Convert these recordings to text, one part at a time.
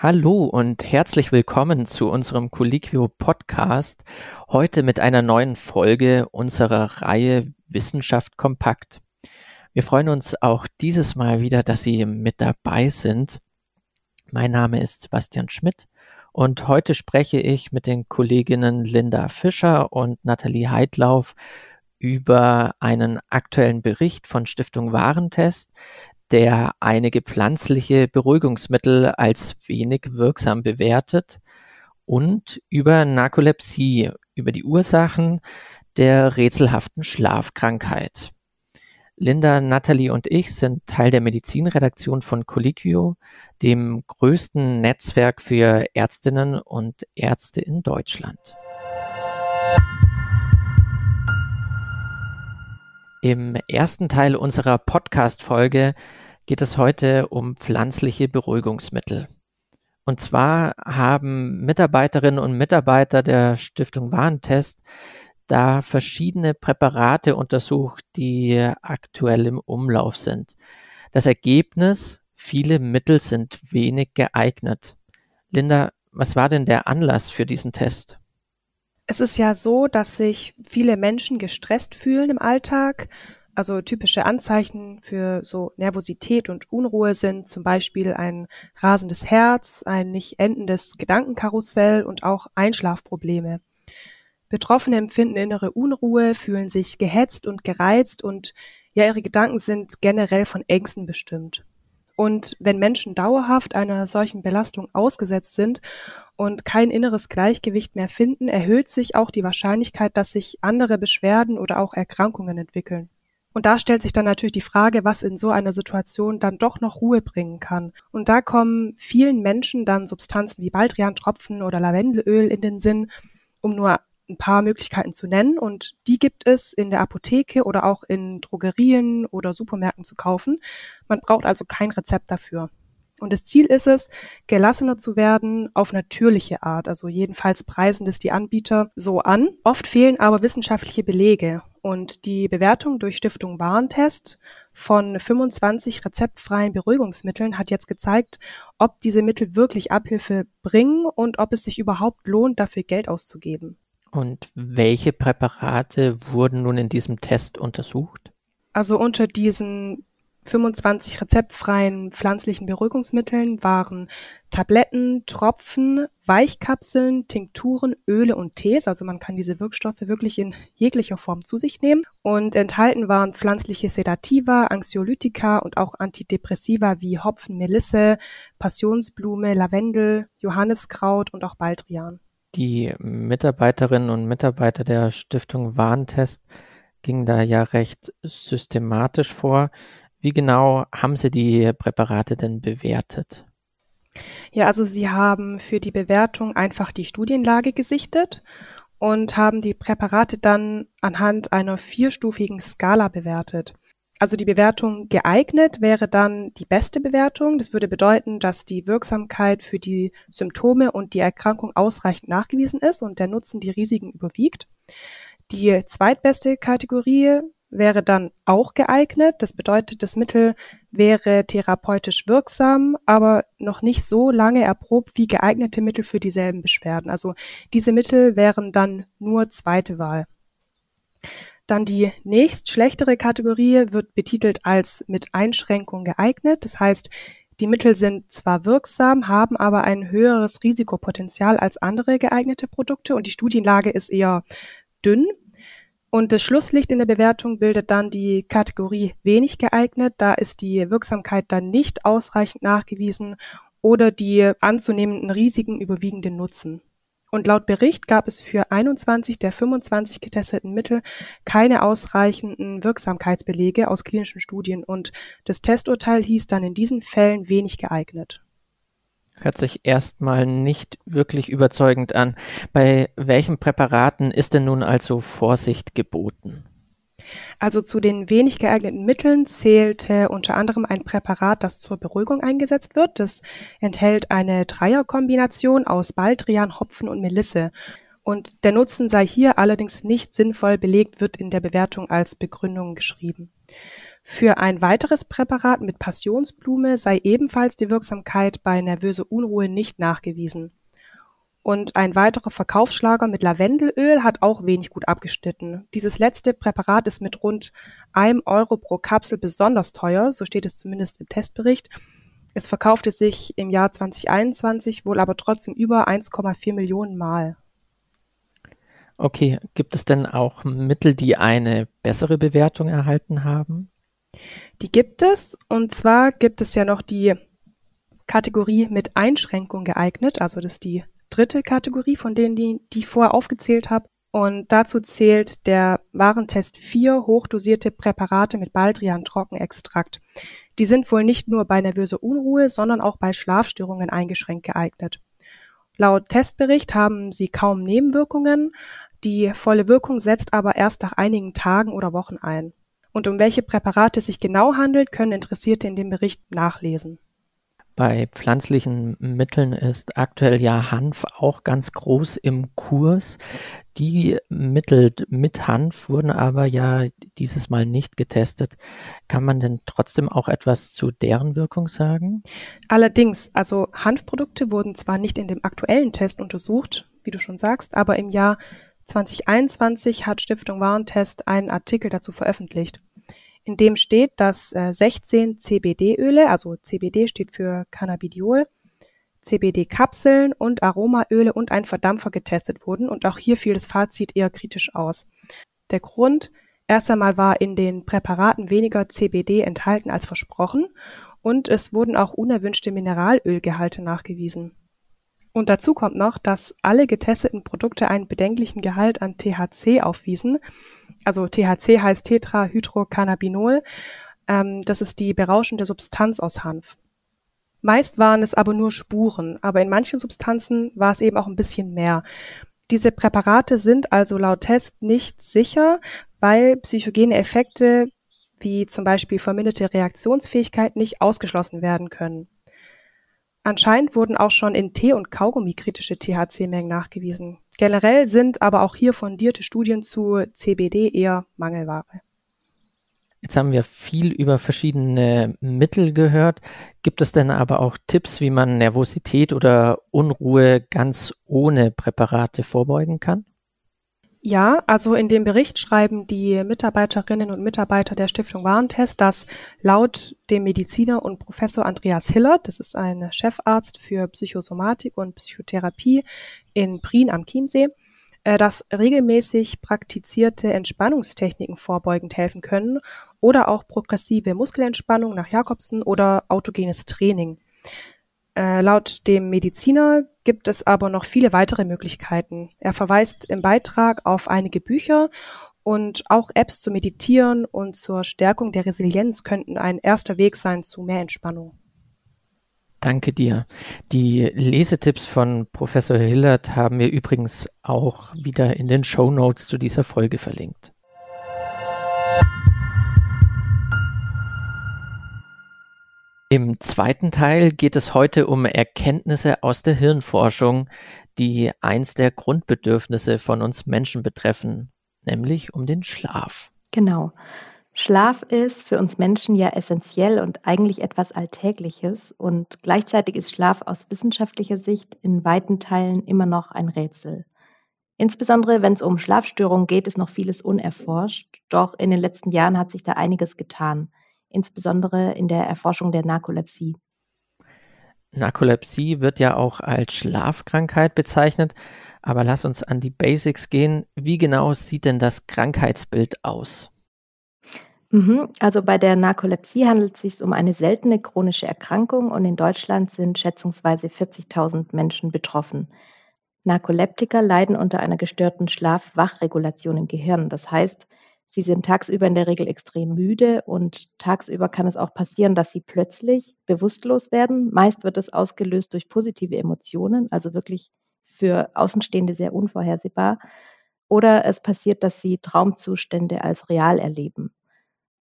Hallo und herzlich willkommen zu unserem Colliquio Podcast. Heute mit einer neuen Folge unserer Reihe Wissenschaft kompakt. Wir freuen uns auch dieses Mal wieder, dass Sie mit dabei sind. Mein Name ist Sebastian Schmidt und heute spreche ich mit den Kolleginnen Linda Fischer und Nathalie Heidlauf über einen aktuellen Bericht von Stiftung Warentest, der einige pflanzliche Beruhigungsmittel als wenig wirksam bewertet und über Narkolepsie, über die Ursachen der rätselhaften Schlafkrankheit. Linda, Natalie und ich sind Teil der Medizinredaktion von Colliquio, dem größten Netzwerk für Ärztinnen und Ärzte in Deutschland. Im ersten Teil unserer Podcast-Folge geht es heute um pflanzliche Beruhigungsmittel. Und zwar haben Mitarbeiterinnen und Mitarbeiter der Stiftung Warentest da verschiedene Präparate untersucht, die aktuell im Umlauf sind. Das Ergebnis, viele Mittel sind wenig geeignet. Linda, was war denn der Anlass für diesen Test? Es ist ja so, dass sich viele Menschen gestresst fühlen im Alltag. Also typische Anzeichen für so Nervosität und Unruhe sind zum Beispiel ein rasendes Herz, ein nicht endendes Gedankenkarussell und auch Einschlafprobleme. Betroffene empfinden innere Unruhe, fühlen sich gehetzt und gereizt und ja, ihre Gedanken sind generell von Ängsten bestimmt. Und wenn Menschen dauerhaft einer solchen Belastung ausgesetzt sind und kein inneres Gleichgewicht mehr finden, erhöht sich auch die Wahrscheinlichkeit, dass sich andere Beschwerden oder auch Erkrankungen entwickeln. Und da stellt sich dann natürlich die Frage, was in so einer Situation dann doch noch Ruhe bringen kann. Und da kommen vielen Menschen dann Substanzen wie Baldrian-Tropfen oder Lavendelöl in den Sinn, um nur ein paar Möglichkeiten zu nennen. Und die gibt es in der Apotheke oder auch in Drogerien oder Supermärkten zu kaufen. Man braucht also kein Rezept dafür. Und das Ziel ist es, gelassener zu werden auf natürliche Art. Also jedenfalls preisen das die Anbieter so an. Oft fehlen aber wissenschaftliche Belege. Und die Bewertung durch Stiftung Warentest von 25 rezeptfreien Beruhigungsmitteln hat jetzt gezeigt, ob diese Mittel wirklich Abhilfe bringen und ob es sich überhaupt lohnt, dafür Geld auszugeben. Und welche Präparate wurden nun in diesem Test untersucht? Also unter diesen 25 rezeptfreien pflanzlichen Beruhigungsmitteln waren Tabletten, Tropfen, Weichkapseln, Tinkturen, Öle und Tees. Also man kann diese Wirkstoffe wirklich in jeglicher Form zu sich nehmen. Und enthalten waren pflanzliche Sedativa, Anxiolytika und auch Antidepressiva wie Hopfen, Melisse, Passionsblume, Lavendel, Johanniskraut und auch Baldrian. Die Mitarbeiterinnen und Mitarbeiter der Stiftung Warentest gingen da ja recht systematisch vor. Wie genau haben Sie die Präparate denn bewertet? Ja, also Sie haben für die Bewertung einfach die Studienlage gesichtet und haben die Präparate dann anhand einer vierstufigen Skala bewertet. Also die Bewertung geeignet wäre dann die beste Bewertung. Das würde bedeuten, dass die Wirksamkeit für die Symptome und die Erkrankung ausreichend nachgewiesen ist und der Nutzen die Risiken überwiegt. Die zweitbeste Kategorie wäre dann auch geeignet. Das bedeutet, das Mittel wäre therapeutisch wirksam, aber noch nicht so lange erprobt wie geeignete Mittel für dieselben Beschwerden. Also diese Mittel wären dann nur zweite Wahl. Dann die nächst schlechtere Kategorie wird betitelt als mit Einschränkung geeignet. Das heißt, die Mittel sind zwar wirksam, haben aber ein höheres Risikopotenzial als andere geeignete Produkte und die Studienlage ist eher dünn. Und das Schlusslicht in der Bewertung bildet dann die Kategorie wenig geeignet. Da ist die Wirksamkeit dann nicht ausreichend nachgewiesen oder die anzunehmenden Risiken überwiegen den Nutzen. Und laut Bericht gab es für 21 der 25 getesteten Mittel keine ausreichenden Wirksamkeitsbelege aus klinischen Studien und das Testurteil hieß dann in diesen Fällen wenig geeignet. Hört sich erstmal nicht wirklich überzeugend an. Bei welchen Präparaten ist denn nun also Vorsicht geboten? Also zu den wenig geeigneten Mitteln zählte unter anderem ein Präparat, das zur Beruhigung eingesetzt wird. Das enthält eine Dreierkombination aus Baldrian, Hopfen und Melisse. Und der Nutzen sei hier allerdings nicht sinnvoll belegt, wird in der Bewertung als Begründung geschrieben. Für ein weiteres Präparat mit Passionsblume sei ebenfalls die Wirksamkeit bei nervöser Unruhe nicht nachgewiesen. Und ein weiterer Verkaufsschlager mit Lavendelöl hat auch wenig gut abgeschnitten. Dieses letzte Präparat ist mit rund einem Euro pro Kapsel besonders teuer, so steht es zumindest im Testbericht. Es verkaufte sich im Jahr 2021 wohl aber trotzdem über 1,4 Millionen Mal. Okay, gibt es denn auch Mittel, die eine bessere Bewertung erhalten haben? Die gibt es. Und zwar gibt es ja noch die Kategorie mit Einschränkung geeignet. Also das ist die dritte Kategorie von denen, die, die ich vorher aufgezählt habe. Und dazu zählt der Warentest 4 hochdosierte Präparate mit Baldrian-Trockenextrakt. Die sind wohl nicht nur bei nervöser Unruhe, sondern auch bei Schlafstörungen eingeschränkt geeignet. Laut Testbericht haben sie kaum Nebenwirkungen. Die volle Wirkung setzt aber erst nach einigen Tagen oder Wochen ein. Und um welche Präparate es sich genau handelt, können Interessierte in dem Bericht nachlesen. Bei pflanzlichen Mitteln ist aktuell ja Hanf auch ganz groß im Kurs. Die Mittel mit Hanf wurden aber ja dieses Mal nicht getestet. Kann man denn trotzdem auch etwas zu deren Wirkung sagen? Allerdings, also Hanfprodukte wurden zwar nicht in dem aktuellen Test untersucht, wie du schon sagst, aber im Jahr 2021 hat Stiftung Warentest einen Artikel dazu veröffentlicht in dem steht, dass äh, 16 CBD-Öle, also CBD steht für Cannabidiol, CBD-Kapseln und Aromaöle und ein Verdampfer getestet wurden und auch hier fiel das Fazit eher kritisch aus. Der Grund, erst einmal war in den Präparaten weniger CBD enthalten als versprochen und es wurden auch unerwünschte Mineralölgehalte nachgewiesen. Und dazu kommt noch, dass alle getesteten Produkte einen bedenklichen Gehalt an THC aufwiesen, also THC heißt Tetrahydrocannabinol. Ähm, das ist die berauschende Substanz aus Hanf. Meist waren es aber nur Spuren, aber in manchen Substanzen war es eben auch ein bisschen mehr. Diese Präparate sind also laut Test nicht sicher, weil psychogene Effekte wie zum Beispiel verminderte Reaktionsfähigkeit nicht ausgeschlossen werden können. Anscheinend wurden auch schon in Tee und Kaugummi kritische THC-Mengen nachgewiesen. Generell sind aber auch hier fundierte Studien zu CBD eher Mangelware. Jetzt haben wir viel über verschiedene Mittel gehört. Gibt es denn aber auch Tipps, wie man Nervosität oder Unruhe ganz ohne Präparate vorbeugen kann? Ja, also in dem Bericht schreiben die Mitarbeiterinnen und Mitarbeiter der Stiftung Warentest, dass laut dem Mediziner und Professor Andreas Hillert, das ist ein Chefarzt für Psychosomatik und Psychotherapie in Prien am Chiemsee, äh, dass regelmäßig praktizierte Entspannungstechniken vorbeugend helfen können oder auch progressive Muskelentspannung nach Jakobsen oder autogenes Training. Äh, laut dem Mediziner gibt es aber noch viele weitere Möglichkeiten. Er verweist im Beitrag auf einige Bücher und auch Apps zu meditieren und zur Stärkung der Resilienz könnten ein erster Weg sein zu mehr Entspannung. Danke dir. Die Lesetipps von Professor Hillert haben wir übrigens auch wieder in den Show Notes zu dieser Folge verlinkt. Im zweiten Teil geht es heute um Erkenntnisse aus der Hirnforschung, die eins der Grundbedürfnisse von uns Menschen betreffen, nämlich um den Schlaf. Genau. Schlaf ist für uns Menschen ja essentiell und eigentlich etwas Alltägliches und gleichzeitig ist Schlaf aus wissenschaftlicher Sicht in weiten Teilen immer noch ein Rätsel. Insbesondere wenn es um Schlafstörungen geht, ist noch vieles unerforscht, doch in den letzten Jahren hat sich da einiges getan insbesondere in der Erforschung der Narkolepsie. Narkolepsie wird ja auch als Schlafkrankheit bezeichnet, aber lass uns an die Basics gehen. Wie genau sieht denn das Krankheitsbild aus? Mhm, also bei der Narkolepsie handelt es sich um eine seltene chronische Erkrankung und in Deutschland sind schätzungsweise 40.000 Menschen betroffen. Narkoleptiker leiden unter einer gestörten Schlaf-Wach-Regulation im Gehirn. Das heißt, Sie sind tagsüber in der Regel extrem müde und tagsüber kann es auch passieren, dass sie plötzlich bewusstlos werden. Meist wird es ausgelöst durch positive Emotionen, also wirklich für Außenstehende sehr unvorhersehbar. Oder es passiert, dass sie Traumzustände als real erleben.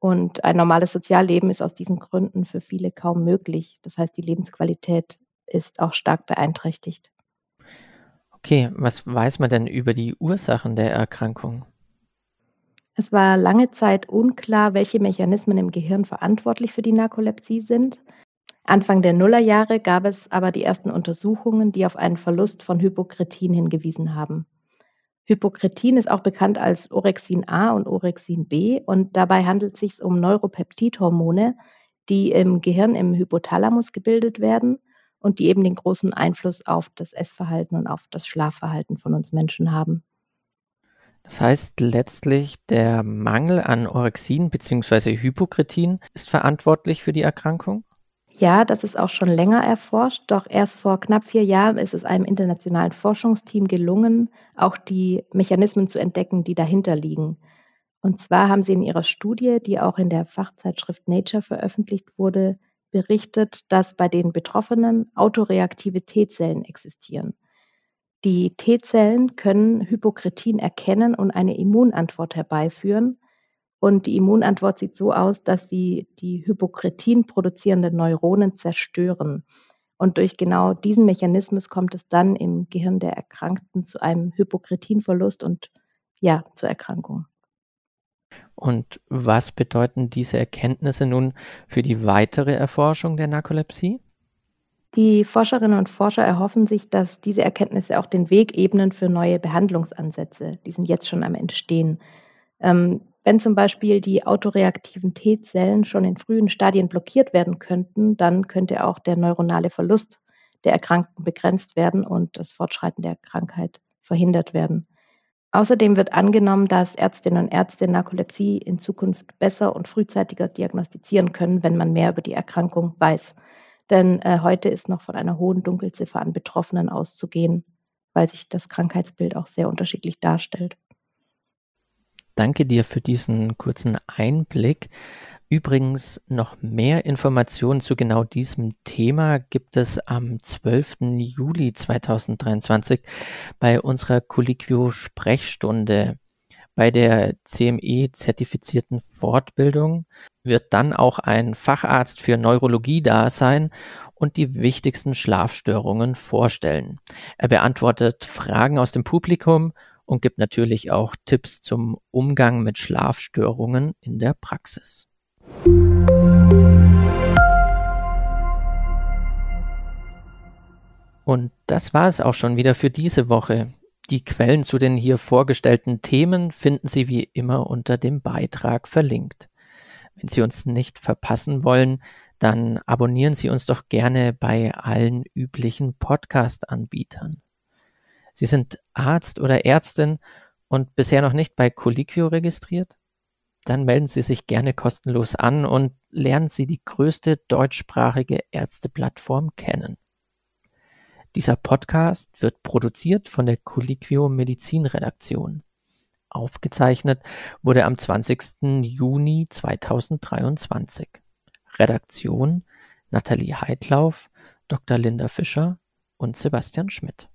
Und ein normales Sozialleben ist aus diesen Gründen für viele kaum möglich. Das heißt, die Lebensqualität ist auch stark beeinträchtigt. Okay, was weiß man denn über die Ursachen der Erkrankung? Es war lange Zeit unklar, welche Mechanismen im Gehirn verantwortlich für die Narkolepsie sind. Anfang der Nullerjahre gab es aber die ersten Untersuchungen, die auf einen Verlust von Hypokretin hingewiesen haben. Hypokretin ist auch bekannt als Orexin A und Orexin B und dabei handelt es sich um Neuropeptidhormone, die im Gehirn im Hypothalamus gebildet werden und die eben den großen Einfluss auf das Essverhalten und auf das Schlafverhalten von uns Menschen haben. Das heißt letztlich, der Mangel an Orexin bzw. Hypokretin ist verantwortlich für die Erkrankung? Ja, das ist auch schon länger erforscht, doch erst vor knapp vier Jahren ist es einem internationalen Forschungsteam gelungen, auch die Mechanismen zu entdecken, die dahinter liegen. Und zwar haben sie in ihrer Studie, die auch in der Fachzeitschrift Nature veröffentlicht wurde, berichtet, dass bei den Betroffenen autoreaktive T-Zellen existieren. Die T-Zellen können Hypokretin erkennen und eine Immunantwort herbeiführen. Und die Immunantwort sieht so aus, dass sie die Hypokretin produzierenden Neuronen zerstören. Und durch genau diesen Mechanismus kommt es dann im Gehirn der Erkrankten zu einem Hypokretinverlust und ja, zur Erkrankung. Und was bedeuten diese Erkenntnisse nun für die weitere Erforschung der Narkolepsie? Die Forscherinnen und Forscher erhoffen sich, dass diese Erkenntnisse auch den Weg ebnen für neue Behandlungsansätze. Die sind jetzt schon am Entstehen. Ähm, wenn zum Beispiel die autoreaktiven T-Zellen schon in frühen Stadien blockiert werden könnten, dann könnte auch der neuronale Verlust der Erkrankten begrenzt werden und das Fortschreiten der Krankheit verhindert werden. Außerdem wird angenommen, dass Ärztinnen und Ärzte Narkolepsie in Zukunft besser und frühzeitiger diagnostizieren können, wenn man mehr über die Erkrankung weiß. Denn äh, heute ist noch von einer hohen Dunkelziffer an Betroffenen auszugehen, weil sich das Krankheitsbild auch sehr unterschiedlich darstellt. Danke dir für diesen kurzen Einblick. Übrigens noch mehr Informationen zu genau diesem Thema gibt es am 12. Juli 2023 bei unserer Colliquio Sprechstunde. Bei der CME-zertifizierten Fortbildung wird dann auch ein Facharzt für Neurologie da sein und die wichtigsten Schlafstörungen vorstellen. Er beantwortet Fragen aus dem Publikum und gibt natürlich auch Tipps zum Umgang mit Schlafstörungen in der Praxis. Und das war es auch schon wieder für diese Woche. Die Quellen zu den hier vorgestellten Themen finden Sie wie immer unter dem Beitrag verlinkt. Wenn Sie uns nicht verpassen wollen, dann abonnieren Sie uns doch gerne bei allen üblichen Podcast-Anbietern. Sie sind Arzt oder Ärztin und bisher noch nicht bei Colliquio registriert? Dann melden Sie sich gerne kostenlos an und lernen Sie die größte deutschsprachige Ärzteplattform kennen. Dieser Podcast wird produziert von der Colliquio Medizin Redaktion. Aufgezeichnet wurde am 20. Juni 2023. Redaktion Nathalie Heidlauf, Dr. Linda Fischer und Sebastian Schmidt.